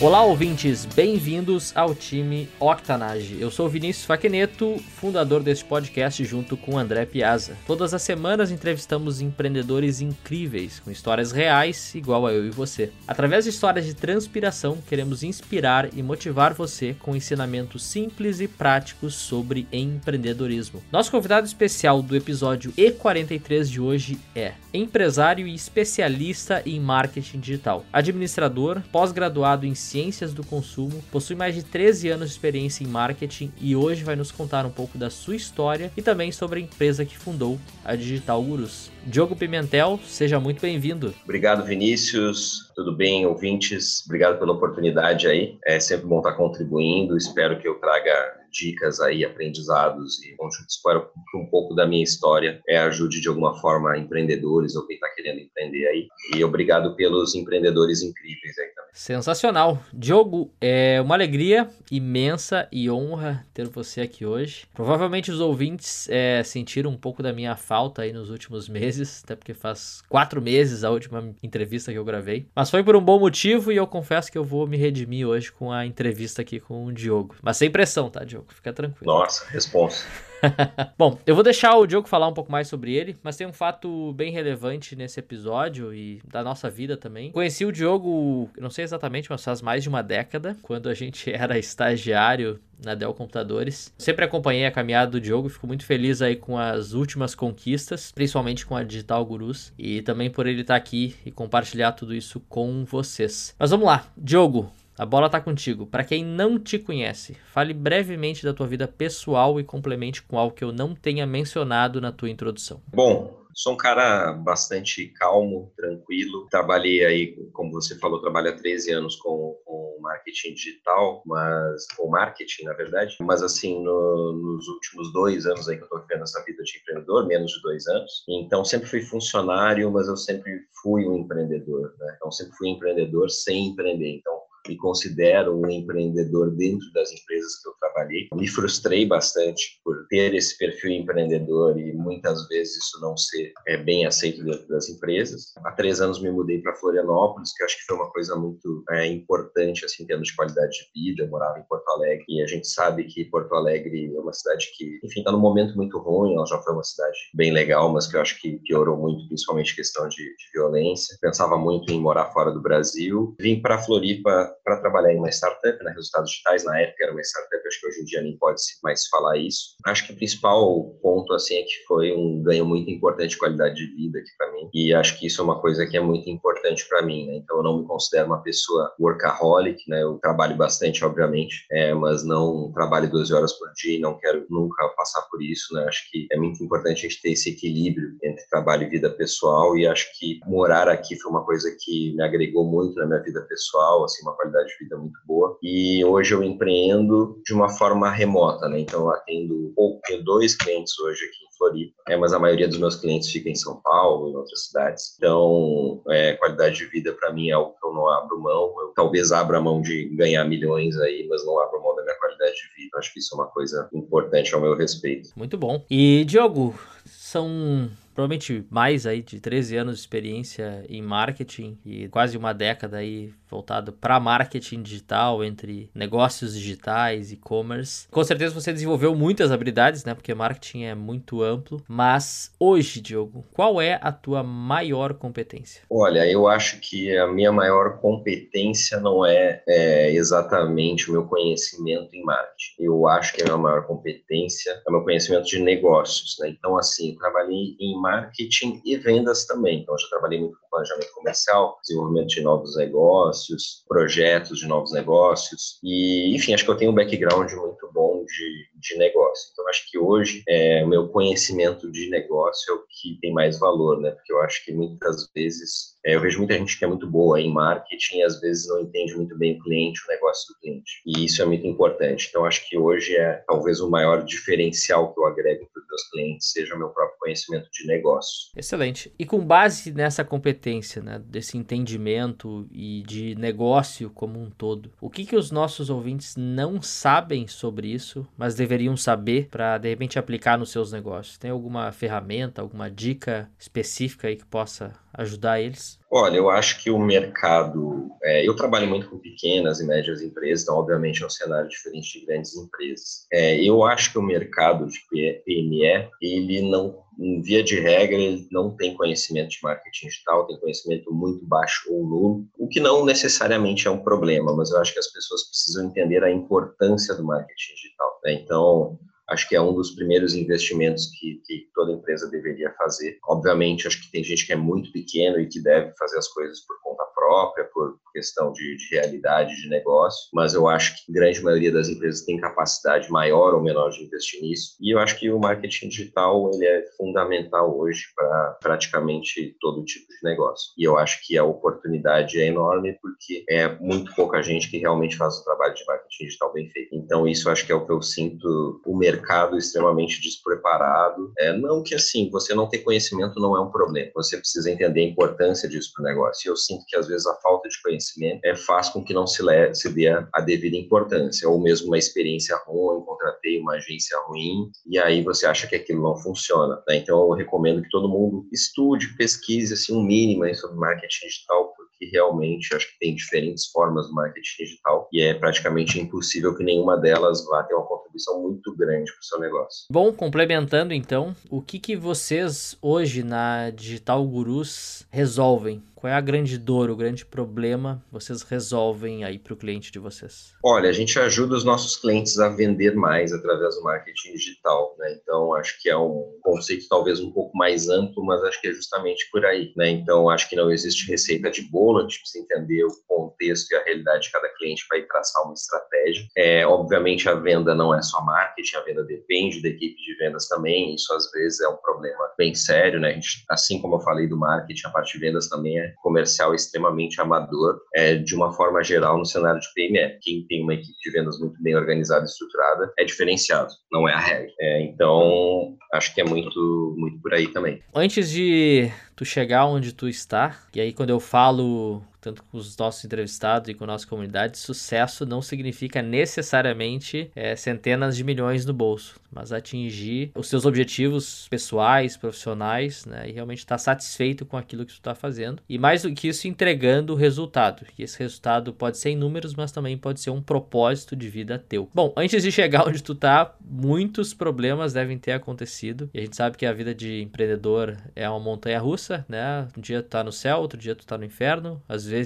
Olá, ouvintes, bem-vindos ao time Octanage. Eu sou Vinícius Faqueneto, fundador deste podcast junto com André Piazza. Todas as semanas entrevistamos empreendedores incríveis, com histórias reais, igual a eu e você. Através de histórias de transpiração, queremos inspirar e motivar você com ensinamentos simples e práticos sobre empreendedorismo. Nosso convidado especial do episódio E43 de hoje é empresário e especialista em marketing digital, administrador, pós-graduado em Ciências do Consumo, possui mais de 13 anos de experiência em marketing e hoje vai nos contar um pouco da sua história e também sobre a empresa que fundou, a Digital Gurus. Diogo Pimentel, seja muito bem-vindo. Obrigado, Vinícius. Tudo bem, ouvintes? Obrigado pela oportunidade aí. É sempre bom estar contribuindo. Espero que eu traga dicas aí, aprendizados e espero que um pouco da minha história é, ajude de alguma forma empreendedores ou quem está querendo empreender aí. E obrigado pelos empreendedores incríveis aí também. Sensacional. Diogo, é uma alegria imensa e honra ter você aqui hoje. Provavelmente os ouvintes é, sentiram um pouco da minha falta aí nos últimos meses, até porque faz quatro meses a última entrevista que eu gravei. Mas foi por um bom motivo e eu confesso que eu vou me redimir hoje com a entrevista aqui com o Diogo. Mas sem pressão, tá, Diogo? Fica tranquilo. Nossa, responsa. Bom, eu vou deixar o Diogo falar um pouco mais sobre ele, mas tem um fato bem relevante nesse episódio e da nossa vida também. Conheci o Diogo, não sei exatamente, mas faz mais de uma década, quando a gente era estagiário na Dell Computadores. Sempre acompanhei a caminhada do Diogo, fico muito feliz aí com as últimas conquistas, principalmente com a Digital Gurus, e também por ele estar aqui e compartilhar tudo isso com vocês. Mas vamos lá, Diogo, a bola tá contigo. Para quem não te conhece, fale brevemente da tua vida pessoal e complemente com algo que eu não tenha mencionado na tua introdução. Bom, sou um cara bastante calmo, tranquilo. Trabalhei aí, como você falou, trabalho há 13 anos com, com marketing digital, mas com marketing, na verdade. Mas assim, no, nos últimos dois anos aí que eu tô vivendo essa vida de empreendedor, menos de dois anos. Então sempre fui funcionário, mas eu sempre fui um empreendedor, né? Então sempre fui empreendedor sem empreender. Então me considero um empreendedor dentro das empresas que eu trabalhei. Me frustrei bastante por ter esse perfil empreendedor e muitas vezes isso não ser é, bem aceito dentro das empresas. Há três anos me mudei para Florianópolis, que acho que foi uma coisa muito é, importante assim, em termos de qualidade de vida. Eu morava em Porto Alegre e a gente sabe que Porto Alegre é uma cidade que, enfim, está num momento muito ruim. Ela já foi uma cidade bem legal, mas que eu acho que piorou muito, principalmente questão de, de violência. Pensava muito em morar fora do Brasil. Vim para Floripa para trabalhar em uma startup, né, resultados digitais, na época era uma startup, acho que hoje em dia nem pode mais falar isso. Acho que o principal ponto, assim, é que foi um ganho muito importante de qualidade de vida aqui para mim, e acho que isso é uma coisa que é muito importante para mim, né, então eu não me considero uma pessoa workaholic, né, eu trabalho bastante, obviamente, é, mas não trabalho 12 horas por dia e não quero nunca passar por isso, né, acho que é muito importante a gente ter esse equilíbrio entre trabalho e vida pessoal, e acho que morar aqui foi uma coisa que me agregou muito na minha vida pessoal, assim, uma qualidade de vida muito boa. E hoje eu empreendo de uma forma remota, né? Então eu atendo pouco, tenho dois clientes hoje aqui em Floripa, é, mas a maioria dos meus clientes fica em São Paulo, em outras cidades. Então, é, qualidade de vida para mim é algo que eu não abro mão. Eu talvez abra mão de ganhar milhões aí, mas não abro mão da minha qualidade de vida. Acho que isso é uma coisa importante ao meu respeito. Muito bom. E Diogo, são provavelmente mais aí de 13 anos de experiência em marketing e quase uma década aí voltado para marketing digital, entre negócios digitais, e-commerce. Com certeza você desenvolveu muitas habilidades, né? Porque marketing é muito amplo. Mas hoje, Diogo, qual é a tua maior competência? Olha, eu acho que a minha maior competência não é, é exatamente o meu conhecimento em marketing. Eu acho que a minha maior competência é o meu conhecimento de negócios, né? Então, assim, eu trabalhei em marketing e vendas também. Então, eu já trabalhei muito com planejamento comercial, desenvolvimento de novos negócios, projetos de novos negócios. E, enfim, acho que eu tenho um background muito bom de, de negócio. Então, acho que hoje é, o meu conhecimento de negócio é o que tem mais valor, né? Porque eu acho que muitas vezes É, eu vejo muita gente que é muito boa em marketing e às vezes não entende muito bem o cliente, o negócio do cliente. E isso é muito importante. Então, acho que hoje é talvez o maior diferencial que eu agrego para os meus clientes, seja o meu próprio conhecimento de negócio. Excelente. E com base nessa competência, né, desse entendimento e de negócio como um todo, o que, que os nossos ouvintes não sabem sobre isso, mas deveriam saber para, de repente, aplicar nos seus negócios? Tem alguma ferramenta, alguma dica específica aí que possa ajudar eles? Olha, eu acho que o mercado. É, eu trabalho muito com pequenas e médias empresas, então, obviamente, é um cenário diferente de grandes empresas. É, eu acho que o mercado de PME, ele não, via de regra, ele não tem conhecimento de marketing digital, tem conhecimento muito baixo ou nulo, o que não necessariamente é um problema, mas eu acho que as pessoas precisam entender a importância do marketing digital. Né? Então, acho que é um dos primeiros investimentos que, que, toda empresa deveria fazer. Obviamente, acho que tem gente que é muito pequeno e que deve fazer as coisas por conta própria, por questão de, de, realidade de negócio, mas eu acho que a grande maioria das empresas tem capacidade maior ou menor de investir nisso. E eu acho que o marketing digital ele é fundamental hoje para praticamente todo tipo de negócio. E eu acho que a oportunidade é enorme porque é muito pouca gente que realmente faz o trabalho de marketing digital bem feito. Então isso acho que é o que eu sinto o mercado extremamente despreparado. É, não que assim você não ter conhecimento não é um problema. Você precisa entender a importância disso para o negócio. E eu sinto que às vezes a falta de conhecimento é, faz com que não se, le, se dê a, a devida importância, ou mesmo uma experiência ruim, contratei uma agência ruim, e aí você acha que aquilo não funciona. Né? Então, eu recomendo que todo mundo estude, pesquise assim, um mínimo sobre marketing digital, que realmente acho que tem diferentes formas do marketing digital e é praticamente impossível que nenhuma delas vá ter uma contribuição muito grande para o seu negócio. Bom, complementando então, o que, que vocês hoje na Digital Gurus resolvem? Qual é a grande dor, o grande problema vocês resolvem aí para o cliente de vocês? Olha, a gente ajuda os nossos clientes a vender mais através do marketing digital, né? Então, acho que é um conceito talvez um pouco mais amplo, mas acho que é justamente por aí, né? Então, acho que não existe receita de bolo, a gente precisa entender o contexto e a realidade de cada cliente para ir traçar uma estratégia. É, obviamente, a venda não é só marketing, a venda depende da equipe de vendas também, isso às vezes é um problema bem sério, né? Gente, assim como eu falei do marketing, a parte de vendas também é comercial extremamente amador, é, de uma forma geral, no cenário de PME. Quem tem uma equipe de vendas muito bem organizada e estruturada é diferenciado, não é a regra. É, então, acho que é muito, muito por aí também. Antes de tu chegar onde tu está, e aí quando eu falo tanto com os nossos entrevistados e com a nossa comunidade, sucesso não significa necessariamente é, centenas de milhões no bolso, mas atingir os seus objetivos pessoais, profissionais, né, e realmente estar tá satisfeito com aquilo que tu está fazendo. E mais do que isso, entregando o resultado. E esse resultado pode ser em números, mas também pode ser um propósito de vida teu. Bom, antes de chegar onde tu tá, muitos problemas devem ter acontecido. E a gente sabe que a vida de empreendedor é uma montanha russa, né? Um dia tu tá no céu, outro dia tu tá no inferno. Às vezes,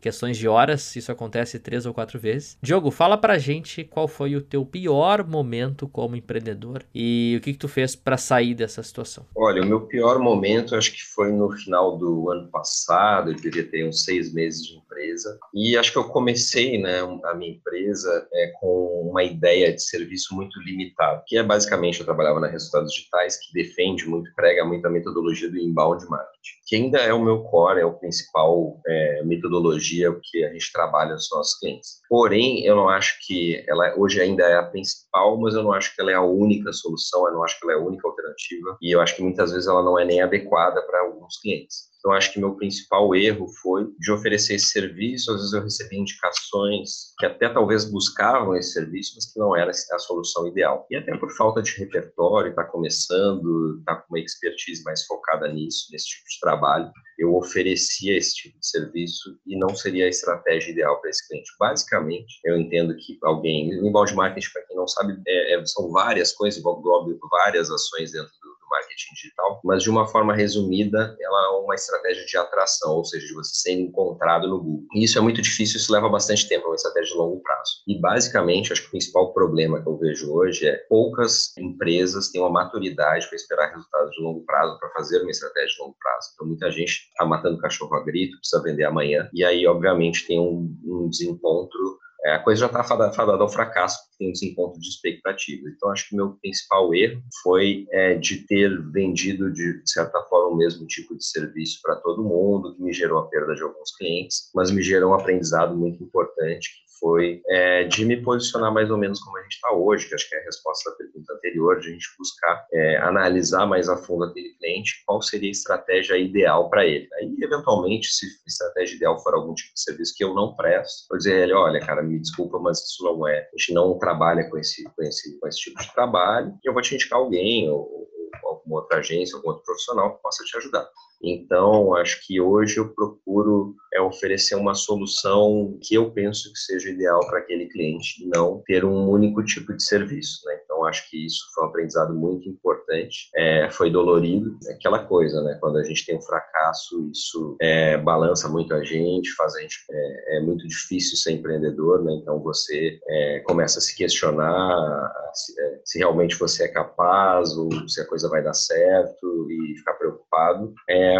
questões de horas, isso acontece três ou quatro vezes. Diogo, fala pra gente qual foi o teu pior momento como empreendedor e o que, que tu fez para sair dessa situação. Olha, o meu pior momento acho que foi no final do ano passado, eu devia ter uns seis meses de empresa, e acho que eu comecei né, a minha empresa é, com uma ideia de serviço muito limitado, que é basicamente eu trabalhava na Resultados Digitais, que defende muito, prega muito a metodologia do inbound marketing, que ainda é o meu core, é o principal é, metodologia que a gente trabalha nos nossos clientes. Porém, eu não acho que ela hoje ainda é a principal, mas eu não acho que ela é a única solução, eu não acho que ela é a única alternativa, e eu acho que muitas vezes ela não é nem adequada para alguns clientes. Então, acho que meu principal erro foi de oferecer esse serviço. Às vezes eu recebi indicações que até talvez buscavam esse serviço, mas que não era a solução ideal. E até por falta de repertório, está começando, está com uma expertise mais focada nisso, nesse tipo de trabalho, eu oferecia esse tipo de serviço e não seria a estratégia ideal para esse cliente. Basicamente, eu entendo que alguém, o inbound marketing, para quem não sabe, é, é, são várias coisas, envolve várias ações dentro marketing digital, mas de uma forma resumida, ela é uma estratégia de atração, ou seja, de você ser encontrado no Google. E isso é muito difícil, isso leva bastante tempo, é uma estratégia de longo prazo. E basicamente, acho que o principal problema que eu vejo hoje é poucas empresas têm uma maturidade para esperar resultados de longo prazo, para fazer uma estratégia de longo prazo. Então, muita gente está matando cachorro a grito, precisa vender amanhã, e aí, obviamente, tem um, um desencontro a coisa já está fadada ao fracasso, tem um desencontro de expectativas. Então, acho que o meu principal erro foi é, de ter vendido, de, de certa forma, o mesmo tipo de serviço para todo mundo, que me gerou a perda de alguns clientes, mas me gerou um aprendizado muito importante, que foi é, de me posicionar mais ou menos como a gente está hoje, que acho que é a resposta da pergunta anterior, de a gente buscar é, analisar mais a fundo aquele cliente, qual seria a estratégia ideal para ele. Aí, eventualmente, se a estratégia ideal for algum tipo de serviço que eu não presto, vou dizer a ele, olha, cara, me desculpa, mas isso não é, a gente não trabalha com esse, com esse, com esse tipo de trabalho, eu vou te indicar alguém, ou, outra agência, algum outro profissional que possa te ajudar. Então, acho que hoje eu procuro é, oferecer uma solução que eu penso que seja ideal para aquele cliente, não ter um único tipo de serviço. Né? Então, acho que isso foi um aprendizado muito importante. É, foi dolorido, é aquela coisa, né? Quando a gente tem um fracasso, isso é, balança muito a gente, faz a gente. É, é, muito difícil ser empreendedor, né? Então, você é, começa a se questionar se, é, se, realmente você é capaz ou se a coisa vai dar certo e ficar preocupado.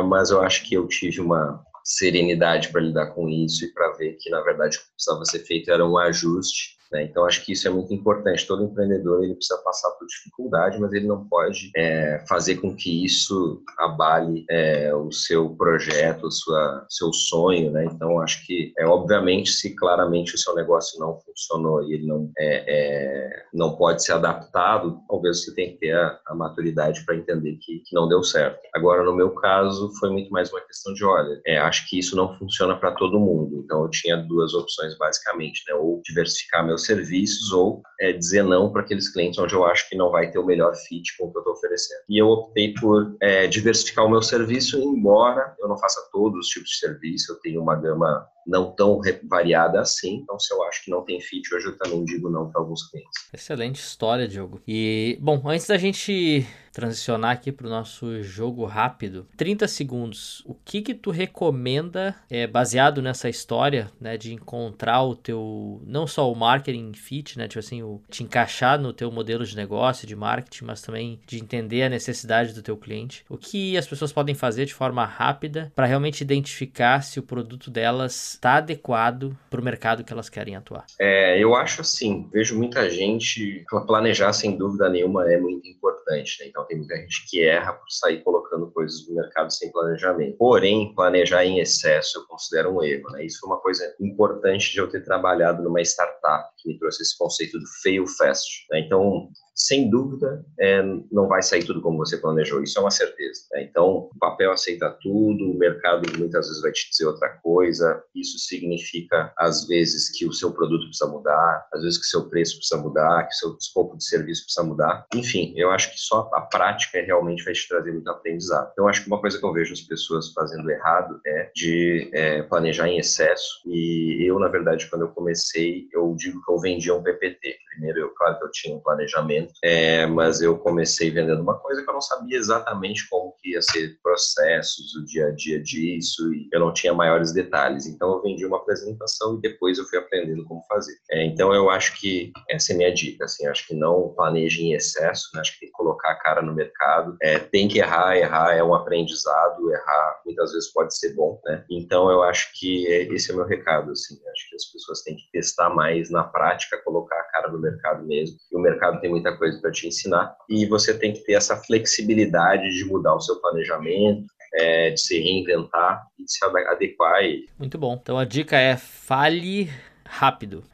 Mas eu acho que eu tive uma serenidade para lidar com isso e para ver que, na verdade, o que precisava ser feito era um ajuste né? Então, acho que isso é muito importante. Todo empreendedor ele precisa passar por dificuldade, mas ele não pode é, fazer com que isso abale é, o seu projeto, o sua, seu sonho. Né? Então, acho que, é, obviamente, se claramente o seu negócio não funcionou e ele não, é, é não pode ser adaptado, talvez você tenha que ter a, a maturidade para entender que, que, não deu certo. Agora, no meu caso, foi muito mais uma questão de, olha, é, acho que isso não funciona para todo mundo. Então, eu tinha duas opções, basicamente, né? ou diversificar meu serviços ou é, dizer não para aqueles clientes onde eu acho que não vai ter o melhor fit com o que eu estou oferecendo. E eu optei por é, diversificar o meu serviço, embora eu não faça todos os tipos de serviço, eu tenho uma gama não tão variada assim. Então, se eu acho que não tem fit, hoje eu também digo não para alguns clientes. Excelente história, Diogo. E, bom, antes da gente transicionar aqui para o nosso jogo rápido, 30 segundos. O que que tu recomenda, é, baseado nessa história, né, de encontrar o teu, não só o marketing fit, né, tipo assim, o, te encaixar no teu modelo de negócio, de marketing, mas também de entender a necessidade do teu cliente. O que as pessoas podem fazer de forma rápida para realmente identificar se o produto delas está adequado para o mercado que elas querem atuar? É, eu acho assim, vejo muita gente, planejar sem dúvida nenhuma é muito importante, né? então tem muita gente que erra por sair colocando coisas no mercado sem planejamento. Porém, planejar em excesso eu considero um erro, né? Isso foi uma coisa importante de eu ter trabalhado numa startup que me trouxe esse conceito do fail fast, né? Então, sem dúvida, é, não vai sair tudo como você planejou, isso é uma certeza. Né? Então, o papel aceita tudo, o mercado muitas vezes vai te dizer outra coisa, isso significa, às vezes, que o seu produto precisa mudar, às vezes que o seu preço precisa mudar, que o seu escopo de serviço precisa mudar. Enfim, eu acho que só a prática realmente vai te trazer muito aprendizado. Então, acho que uma coisa que eu vejo as pessoas fazendo errado é de é, planejar em excesso, e eu, na verdade, quando eu comecei, eu digo que eu vendia um PPT. Primeiro, eu, claro que eu tinha um planejamento, é, mas eu comecei vendendo uma coisa que eu não sabia exatamente como que ia ser processos, o dia a dia disso, e eu não tinha maiores detalhes. Então eu vendi uma apresentação e depois eu fui aprendendo como fazer. É, então eu acho que essa é a minha dica, assim, acho que não planeje em excesso, né? acho que tem que colocar a cara no mercado, é, tem que errar, errar é um aprendizado, errar muitas vezes pode ser bom, né? Então eu acho que esse é o meu recado, assim, acho que as pessoas têm que testar mais na prática, colocar a cara no mercado mesmo, e o mercado tem muita coisa para te ensinar e você tem que ter essa flexibilidade de mudar o seu planejamento, é, de se reinventar e de se adequar. E... Muito bom. Então a dica é fale rápido.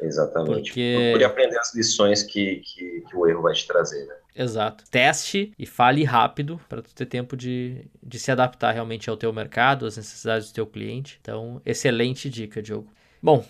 Exatamente. Porque... Procure aprender as lições que, que, que, o erro vai te trazer, né? Exato. Teste e fale rápido para tu ter tempo de, de se adaptar realmente ao teu mercado, às necessidades do teu cliente. Então, excelente dica, Diogo. Bom,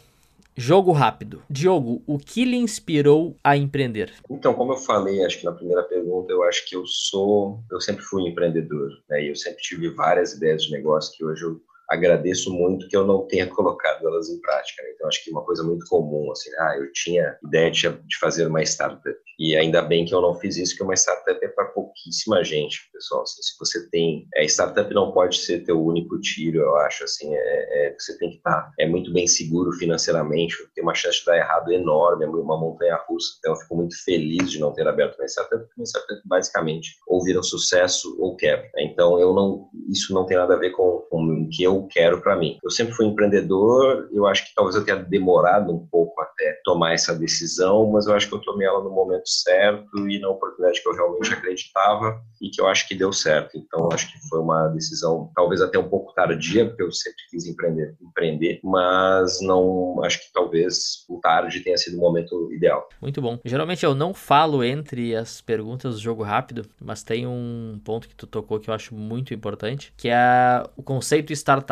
Jogo rápido. Diogo, o que lhe inspirou a empreender? Então, como eu falei, acho que na primeira pergunta, eu acho que eu sou, eu sempre fui empreendedor, né? E eu sempre tive várias ideias de negócio que hoje eu agradeço muito que eu não tenha colocado elas em prática. Né? Então, acho que uma coisa muito comum, assim, ah, eu tinha ideia de, fazer uma startup e ainda bem que eu não fiz isso, que uma startup é para pouquíssima gente, pessoal. Assim, se você tem, é, startup não pode ser teu único tiro, eu acho. Assim, é, é você tem que estar, tá, é muito bem seguro financeiramente, tem uma chance de dar errado enorme, é uma montanha russa. Então, eu fico muito feliz de não ter aberto uma startup, porque uma startup basicamente ou vira um sucesso ou quebra. Então, eu não, isso não tem nada a ver com o que eu eu quero para mim. Eu sempre fui empreendedor, eu acho que talvez eu tenha demorado um pouco até tomar essa decisão, mas eu acho que eu tomei ela no momento certo e na oportunidade que eu realmente acreditava e que eu acho que deu certo. Então, acho que foi uma decisão talvez até um pouco tardia, porque eu sempre quis empreender, empreender mas não acho que talvez o tarde tenha sido o momento ideal. Muito bom. Geralmente eu não falo entre as perguntas do jogo rápido, mas tem um ponto que tu tocou que eu acho muito importante, que é o conceito startup.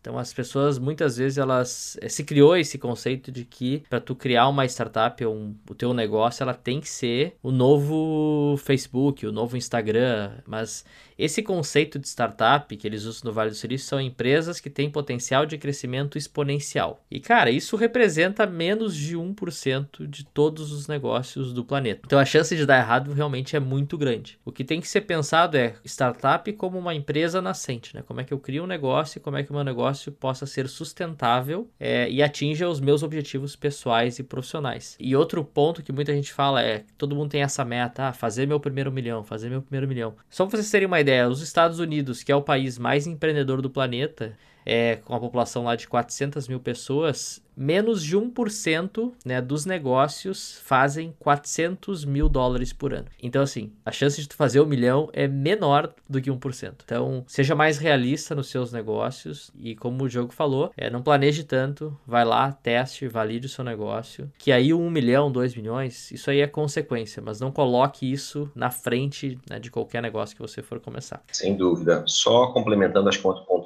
Então as pessoas muitas vezes elas eh, se criou esse conceito de que para tu criar uma startup ou um, o teu negócio, ela tem que ser o novo Facebook, o novo Instagram, mas esse conceito de startup que eles usam no Vale do Silício são empresas que têm potencial de crescimento exponencial. E, cara, isso representa menos de 1% de todos os negócios do planeta. Então, a chance de dar errado realmente é muito grande. O que tem que ser pensado é startup como uma empresa nascente, né? Como é que eu crio um negócio e como é que o meu negócio possa ser sustentável é, e atinja os meus objetivos pessoais e profissionais. E outro ponto que muita gente fala é todo mundo tem essa meta, ah, fazer meu primeiro milhão, fazer meu primeiro milhão. Só para vocês terem uma ideia, os Estados Unidos, que é o país mais empreendedor do planeta, é, com a população lá de 400 mil pessoas, menos de 1% né, dos negócios fazem 400 mil dólares por ano. Então, assim, a chance de tu fazer um milhão é menor do que 1%. Então, seja mais realista nos seus negócios e, como o jogo falou, é, não planeje tanto, vai lá, teste, valide o seu negócio, que aí um milhão, dois milhões, isso aí é consequência, mas não coloque isso na frente né, de qualquer negócio que você for começar. Sem dúvida. Só complementando, outro ponto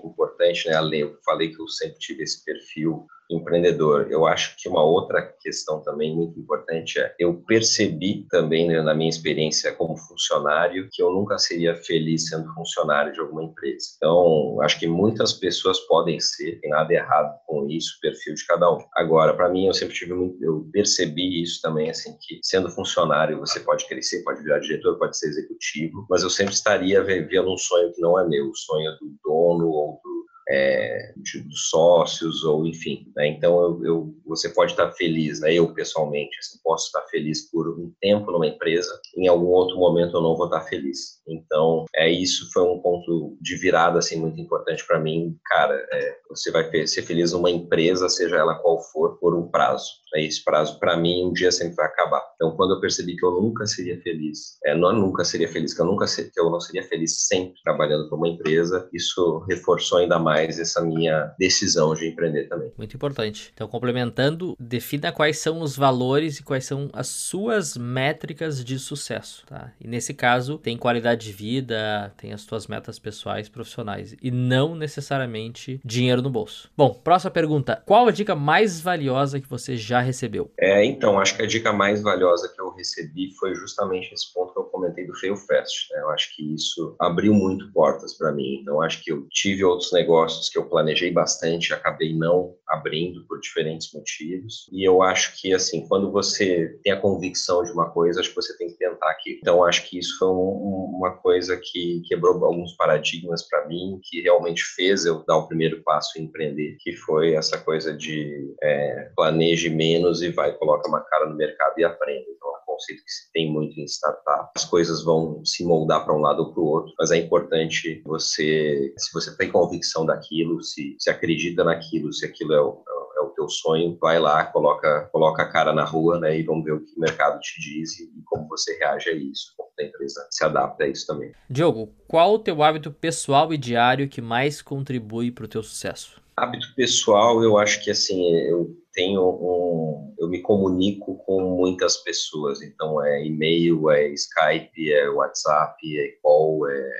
importante, né, Ale, eu falei que eu sempre tive esse perfil empreendedor. Eu acho que uma outra questão também muito importante é eu percebi também né, na minha experiência como funcionário que eu nunca seria feliz sendo funcionário de alguma empresa. Então, acho que muitas pessoas podem ser, tem nada errado com isso, perfil de cada um. Agora, para mim, eu sempre tive muito, eu percebi isso também, assim, que sendo funcionário você pode crescer, pode virar diretor, pode ser executivo, mas eu sempre estaria vivendo um sonho que não é meu, o sonho do dono ou do é, dos sócios ou enfim. Né? Então eu, eu, você pode estar feliz, né? Eu pessoalmente assim, posso estar feliz por um tempo numa empresa, em algum outro momento eu não vou estar feliz. Então é isso foi um ponto de virada assim muito importante para mim, cara. É, você vai ser feliz numa empresa, seja ela qual for, por um prazo. Né? Esse prazo para mim um dia sempre vai acabar. Então quando eu percebi que eu nunca seria feliz, é, não nunca seria feliz, que eu nunca que eu não seria feliz sempre trabalhando para uma empresa, isso reforçou ainda mais essa minha decisão de empreender também. Muito importante. Então, complementando, defina quais são os valores e quais são as suas métricas de sucesso, tá? E nesse caso, tem qualidade de vida, tem as tuas metas pessoais, profissionais e não necessariamente dinheiro no bolso. Bom, próxima pergunta. Qual a dica mais valiosa que você já recebeu? É, então, acho que a dica mais valiosa que eu recebi foi justamente esse ponto que eu comentei do Fail Fast. Né? Eu acho que isso abriu muito portas para mim. Então, acho que eu tive outros negócios que eu planejei bastante, acabei não abrindo por diferentes motivos. E eu acho que, assim, quando você tem a convicção de uma coisa, acho que você tem que tentar aqui. Então, acho que isso foi um, uma coisa que quebrou alguns paradigmas para mim, que realmente fez eu dar o primeiro passo em empreender, que foi essa coisa de é, planeje menos e vai, coloca uma cara no mercado e aprende. Então, conceito que se tem muito em startup. As coisas vão se moldar para um lado ou para o outro, mas é importante você, se você tem convicção daquilo, se, se acredita naquilo, se aquilo é o, é o teu sonho, vai lá, coloca, coloca a cara na rua, né, e vamos ver o que o mercado te diz e, e como você reage a isso, como a empresa se adapta a isso também. Diogo, qual o teu hábito pessoal e diário que mais contribui para o teu sucesso? Hábito pessoal, eu acho que assim, eu tenho um, eu me comunico com muitas pessoas, então é e-mail, é Skype, é WhatsApp, é call, é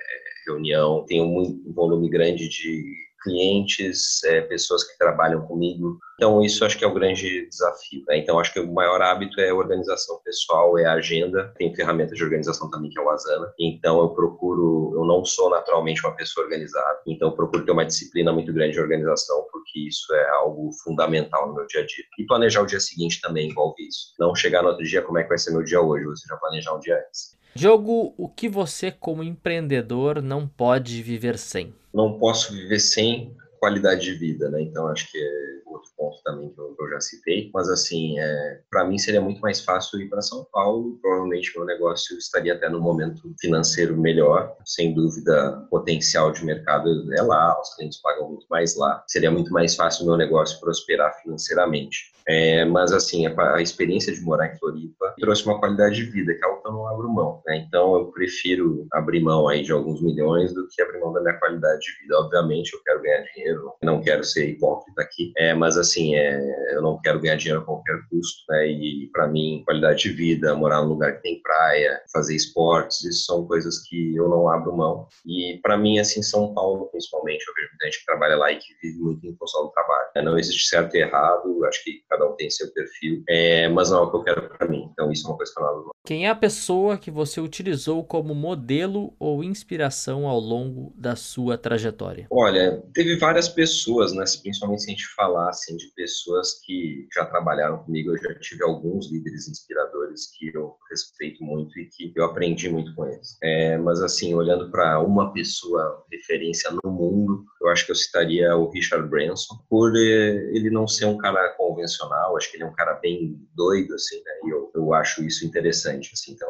reunião, tenho um volume grande de clientes, é, pessoas que trabalham comigo. Então, isso acho que é o grande desafio. Né? Então, acho que o maior hábito é a organização pessoal, é a agenda. Tem ferramenta de organização também, que é o Asana. Então, eu procuro, eu não sou naturalmente uma pessoa organizada, então procuro ter uma disciplina muito grande de organização, porque isso é algo fundamental no meu dia a dia. E planejar o dia seguinte também envolve isso. Não chegar no outro dia, como é que vai ser meu dia hoje, você já planejar um dia antes. Jogo, o que você, como empreendedor, não pode viver sem? Não posso viver sem qualidade de vida, né? Então, acho que é outro ponto também que eu, que eu já citei. Mas, assim, é, para mim seria muito mais fácil ir para São Paulo. Provavelmente meu negócio estaria até no momento financeiro melhor. Sem dúvida, potencial de mercado é lá, os clientes pagam muito mais lá. Seria muito mais fácil meu negócio prosperar financeiramente. É, mas, assim, a, a, experiência de morar em Floripa trouxe uma qualidade de vida, que é algo que eu não abro mão. Né? Então, eu prefiro abrir mão aí de alguns milhões do que abrir mão da minha qualidade de vida. Obviamente, eu quero ganhar dinheiro, não quero ser hipócrita aqui, é, mas, assim, é, eu não quero ganhar dinheiro a qualquer custo. Né? E, para mim, qualidade de vida, morar num lugar que tem praia, fazer esportes, isso são coisas que eu não abro mão. E, para mim, assim, São Paulo, principalmente, eu vejo muita gente que trabalha lá e que vive muito em função do trabalho. Não existe certo e errado, acho que cada um tem seu perfil, é, mas não é o que eu quero para mim. Então isso é uma coisa que eu não Quem é a pessoa que você utilizou como modelo ou inspiração ao longo da sua trajetória? Olha, teve várias pessoas, né? Principalmente se a gente falar assim de pessoas que já trabalharam comigo, eu já tive alguns líderes inspiradores que eu respeito muito e que eu aprendi muito com eles. É, mas assim, olhando para uma pessoa referência no mundo, eu acho que eu citaria o Richard Branson, por ele não ser um cara convencional, acho que ele é um cara bem doido, assim, né? E eu, eu acho isso interessante, assim. Então,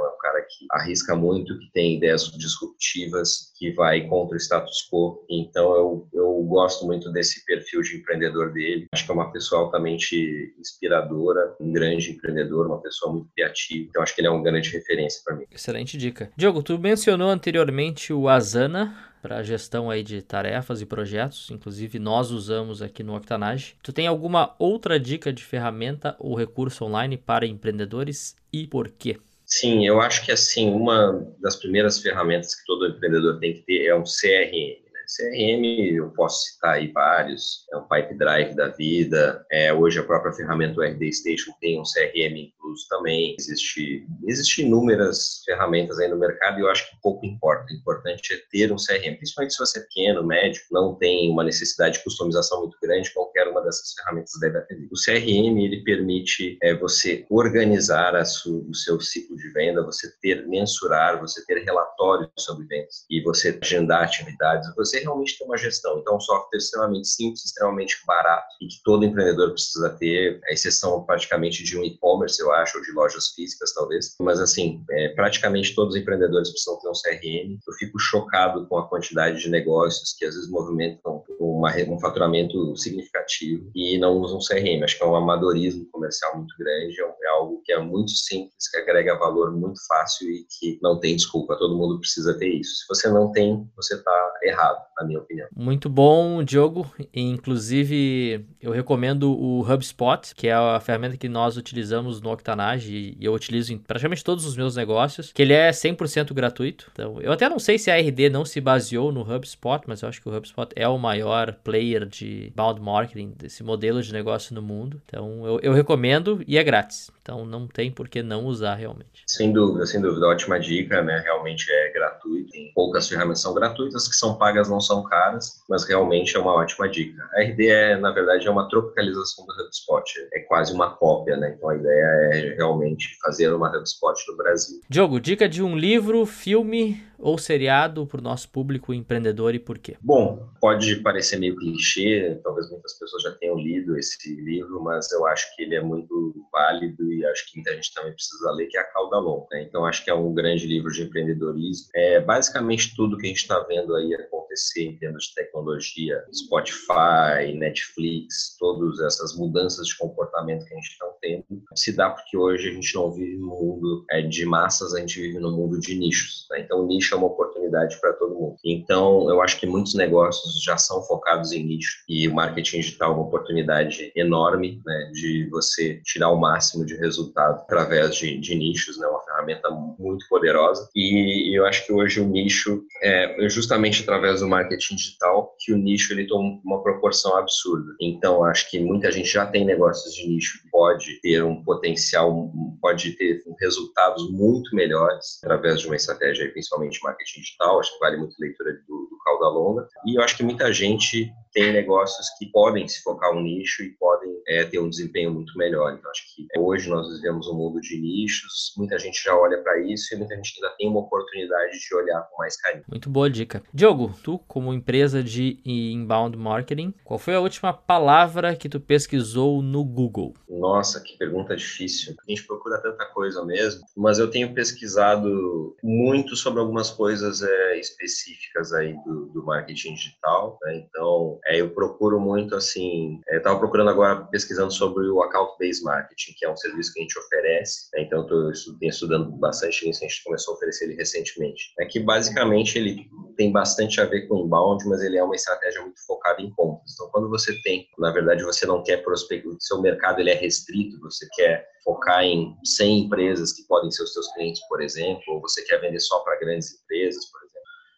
que arrisca muito, que tem ideias disruptivas, que vai contra o status quo. Então, eu, eu gosto muito desse perfil de empreendedor dele. Acho que é uma pessoa altamente inspiradora, um grande empreendedor, uma pessoa muito criativa. Então, acho que ele é uma grande referência para mim. Excelente dica. Diogo, tu mencionou anteriormente o Asana, para gestão aí de tarefas e projetos, inclusive nós usamos aqui no Octanage. Tu tem alguma outra dica de ferramenta ou recurso online para empreendedores e por quê? Sim, eu acho que assim, uma das primeiras ferramentas que todo empreendedor tem que ter é um CRM. CRM, eu posso citar aí vários, é o Pipe Drive da vida, é, hoje a própria ferramenta RD Station tem um CRM incluso também, existe, existe inúmeras ferramentas aí no mercado e eu acho que pouco importa, o importante é ter um CRM, principalmente se você é pequeno, médico, não tem uma necessidade de customização muito grande, qualquer uma dessas ferramentas deve atender. O CRM, ele permite é, você organizar su, o seu ciclo de venda, você ter, mensurar, você ter relatórios sobre vendas e você agendar atividades, você realmente ter uma gestão. Então, é um software extremamente simples, extremamente barato e que todo empreendedor precisa ter, a exceção praticamente de um e-commerce, eu acho, ou de lojas físicas, talvez. Mas, assim, é, praticamente todos os empreendedores precisam ter um CRM. Eu fico chocado com a quantidade de negócios que às vezes movimentam uma, um faturamento significativo e não usam CRM. Acho que é um amadorismo comercial muito grande, é, é algo que é muito simples, que agrega valor muito fácil e que não tem desculpa. Todo mundo precisa ter isso. Se você não tem, você está errado na minha opinião. Muito bom, Diogo. Inclusive, eu recomendo o HubSpot, que é a ferramenta que nós utilizamos no Octanage e eu utilizo em praticamente todos os meus negócios, que ele é 100% gratuito. Então, eu até não sei se a RD não se baseou no HubSpot, mas eu acho que o HubSpot é o maior player de bound marketing, desse modelo de negócio no mundo. Então, eu, eu recomendo e é grátis. Então, não tem por que não usar realmente. Sem dúvida, sem dúvida. Ótima dica, né? Realmente é gratuito. Poucas ferramentas são gratuitas, que são pagas não são caras, mas realmente é uma ótima dica. A RD é, na verdade, é uma tropicalização do HubSpot, é quase uma cópia, né? Então a ideia é realmente fazer uma HubSpot no Brasil. Diogo, dica de um livro, filme ou seriado para o nosso público empreendedor e por quê? Bom, pode parecer meio clichê, talvez muitas pessoas já tenham lido esse livro, mas eu acho que ele é muito válido e acho que muita gente também precisa ler, que é a Cauda Longa. Né? Então, acho que é um grande livro de empreendedorismo. É basicamente tudo que a gente está vendo aí acontecer em termos de tecnologia, Spotify, Netflix, todas essas mudanças de comportamento que a gente está tendo, se dá porque hoje a gente não vive no mundo é, de massas, a gente vive no mundo de nichos. Né? Então, nicho é uma oportunidade para todo mundo. Então, eu acho que muitos negócios já são focados em nicho e o marketing digital é uma oportunidade enorme né, de você tirar o máximo de resultado através de, de nichos, né, uma ferramenta muito poderosa. E eu acho que hoje o nicho é justamente através do marketing digital que o nicho ele toma uma proporção absurda. Então, acho que muita gente já tem negócios de nicho que pode ter um potencial, pode ter resultados muito melhores através de uma estratégia, principalmente marketing digital, acho que vale muito leitura do, do Cauda Longa. E eu acho que muita gente tem negócios que podem se focar um nicho e podem é, ter um desempenho muito melhor. Então, acho que hoje nós vivemos um mundo de nichos, muita gente já olha para isso e muita gente ainda tem uma oportunidade de olhar com mais carinho. Muito boa dica. Diogo, tu, como empresa de inbound marketing, qual foi a última palavra que tu pesquisou no Google? Nossa, que pergunta difícil. A gente procura tanta coisa mesmo, mas eu tenho pesquisado muito sobre algumas coisas é, específicas aí do, do marketing digital. Né? Então, é, eu procuro muito assim. Estava é, procurando agora pesquisando sobre o account-based marketing, que é um serviço que a gente oferece. Né? Então, eu estou estudando bastante nisso. A gente começou a oferecer ele recentemente. É que basicamente ele tem bastante a ver com inbound, mas ele é uma estratégia muito focada em compras. Então, quando você tem, na verdade, você não quer prospectar, seu mercado ele é restrito, você quer focar em 100 empresas que podem ser os seus clientes, por exemplo, ou você quer vender só para grandes empresas, por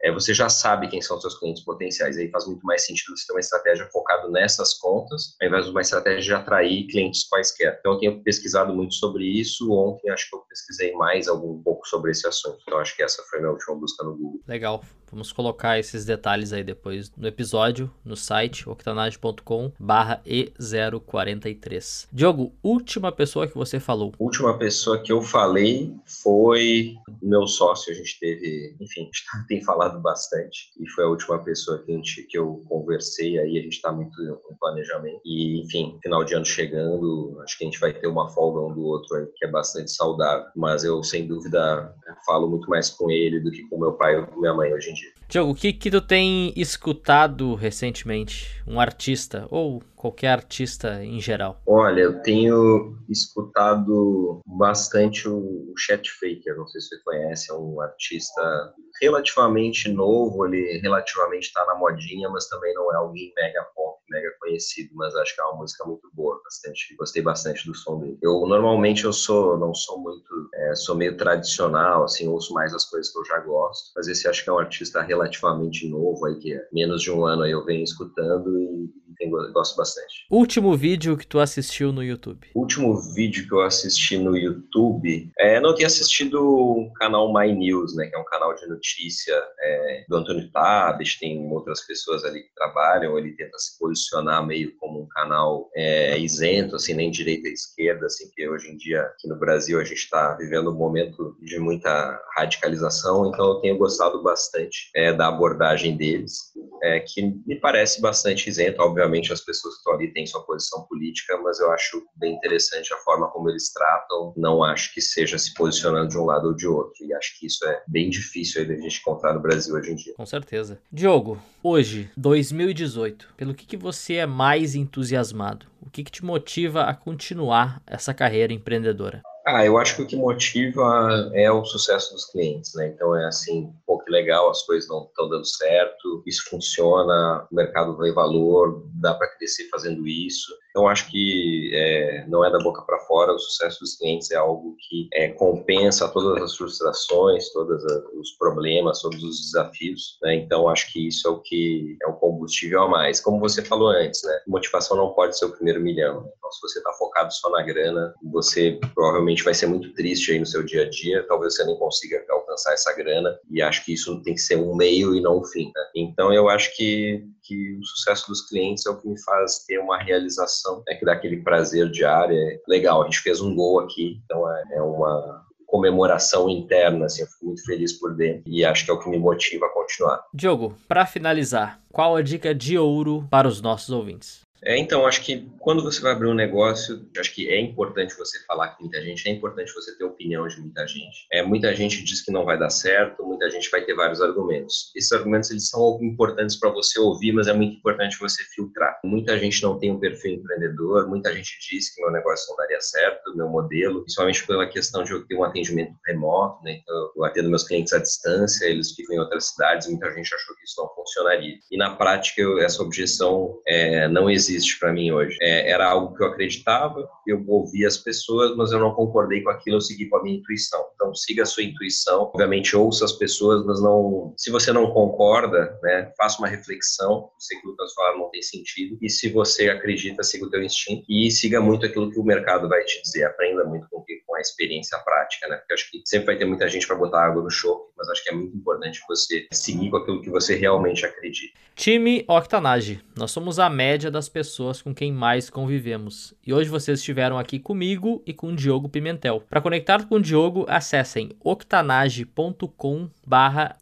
é, você já sabe quem são os seus clientes potenciais. Aí faz muito mais sentido você ter uma estratégia focada nessas contas, ao invés de uma estratégia de atrair clientes quaisquer. Então, eu tenho pesquisado muito sobre isso. Ontem, acho que eu pesquisei mais algum um pouco sobre esse assunto. Então, acho que essa foi minha última busca no Google. Legal. Vamos colocar esses detalhes aí depois no episódio, no site octanage.com barra E043. Diogo, última pessoa que você falou. Última pessoa que eu falei foi meu sócio. A gente teve, enfim, a gente tem falado bastante e foi a última pessoa que, a gente, que eu conversei aí. A gente está muito em planejamento e, enfim, final de ano chegando, acho que a gente vai ter uma folga um do outro aí, que é bastante saudável. Mas eu, sem dúvida, falo muito mais com ele do que com meu pai ou com minha mãe hoje em dia. Diogo, o que, que tu tem escutado recentemente? Um artista ou qualquer artista em geral? Olha, eu tenho escutado bastante o Chet Faker, não sei se você conhece, é um artista relativamente novo, ele relativamente está na modinha, mas também não é alguém mega pop, mega conhecido, mas acho que é uma música muito boa, bastante, gostei bastante do som dele. Eu normalmente eu sou, não sou muito, é, sou meio tradicional, assim, ouço mais as coisas que eu já gosto, mas esse acho que é um artista relativamente novo aí, que é menos de um ano aí eu venho escutando e gosto bastante. Último vídeo que tu assistiu no YouTube? Último vídeo que eu assisti no YouTube, é, não tinha assistido o canal My News, né, que é um canal de notícia é, do Antônio Tabes, tem outras pessoas ali que trabalham, ele tenta se posicionar meio como um canal é, isento, assim, nem direita e esquerda, assim, que hoje em dia aqui no Brasil a gente está vivendo um momento de muita radicalização, então eu tenho gostado bastante é, da abordagem deles, é, que me parece bastante isento, obviamente obviamente as pessoas que estão ali têm sua posição política, mas eu acho bem interessante a forma como eles tratam. Não acho que seja se posicionando de um lado ou de outro. E acho que isso é bem difícil aí da gente encontrar no Brasil hoje em dia. Com certeza. Diogo, hoje, 2018, pelo que, que você é mais entusiasmado? O que, que te motiva a continuar essa carreira empreendedora? Ah, eu acho que o que motiva é o sucesso dos clientes, né? Então é assim, pô, que legal, as coisas não estão dando certo, isso funciona, o mercado vê valor, dá para crescer fazendo isso. Então, acho que é, não é da boca para fora, o sucesso dos clientes é algo que é, compensa todas as frustrações, todos os problemas, todos os desafios. Né? Então, acho que isso é o que é o combustível a mais. Como você falou antes, né? motivação não pode ser o primeiro milhão. Então, se você está focado só na grana, você provavelmente vai ser muito triste aí no seu dia a dia, talvez você nem consiga alcançar essa grana, e acho que isso tem que ser um meio e não um fim. Né? Então, eu acho que que o sucesso dos clientes é o que me faz ter uma realização, né, que dá aquele prazer diário. É legal, a gente fez um gol aqui, então é, é uma comemoração interna, assim, eu fico muito feliz por dentro e acho que é o que me motiva a continuar. Diogo, para finalizar, qual a dica de ouro para os nossos ouvintes? É, então, acho que quando você vai abrir um negócio, acho que é importante você falar com muita gente, é importante você ter opinião de muita gente. É, muita gente diz que não vai dar certo, muita gente vai ter vários argumentos. Esses argumentos eles são importantes para você ouvir, mas é muito importante você filtrar. Muita gente não tem um perfil empreendedor, muita gente diz que meu negócio não daria certo, meu modelo, principalmente pela questão de eu ter um atendimento remoto, né? Então, eu atendo meus clientes à distância, eles ficam em outras cidades, muita gente achou que isso não funcionaria. E na prática, essa objeção é, não existe existe para mim hoje. É, era algo que eu acreditava, eu ouvi as pessoas, mas eu não concordei com aquilo, eu segui com a minha intuição. Então, siga a sua intuição, obviamente ouça as pessoas, mas não. Se você não concorda, né, faça uma reflexão, se aquilo que elas falaram não tem sentido, e se você acredita, siga o teu instinto e siga muito aquilo que o mercado vai te dizer, aprenda muito com, com a experiência prática, né? Porque acho que sempre vai ter muita gente para botar água no show mas acho que é muito importante você seguir com aquilo que você realmente acredita. Time Octanage. Nós somos a média das pessoas com quem mais convivemos. E hoje vocês estiveram aqui comigo e com o Diogo Pimentel. Para conectar com o Diogo, acessem octanage.com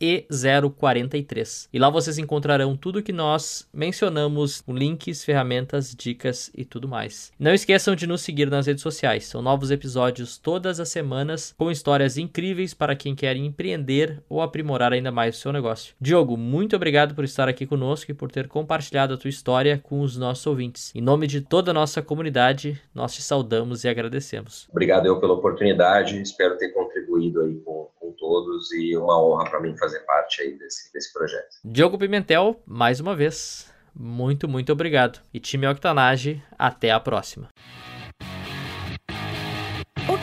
E043. E lá vocês encontrarão tudo que nós mencionamos, com links, ferramentas, dicas e tudo mais. Não esqueçam de nos seguir nas redes sociais. São novos episódios todas as semanas com histórias incríveis para quem quer empreender ou aprimorar ainda mais o seu negócio. Diogo, muito obrigado por estar aqui conosco e por ter compartilhado a tua história com os nossos ouvintes. Em nome de toda a nossa comunidade, nós te saudamos e agradecemos. Obrigado eu pela oportunidade, espero ter contribuído aí com, com todos e uma honra para mim fazer parte aí desse, desse projeto. Diogo Pimentel, mais uma vez, muito, muito obrigado. E time Octanage, até a próxima.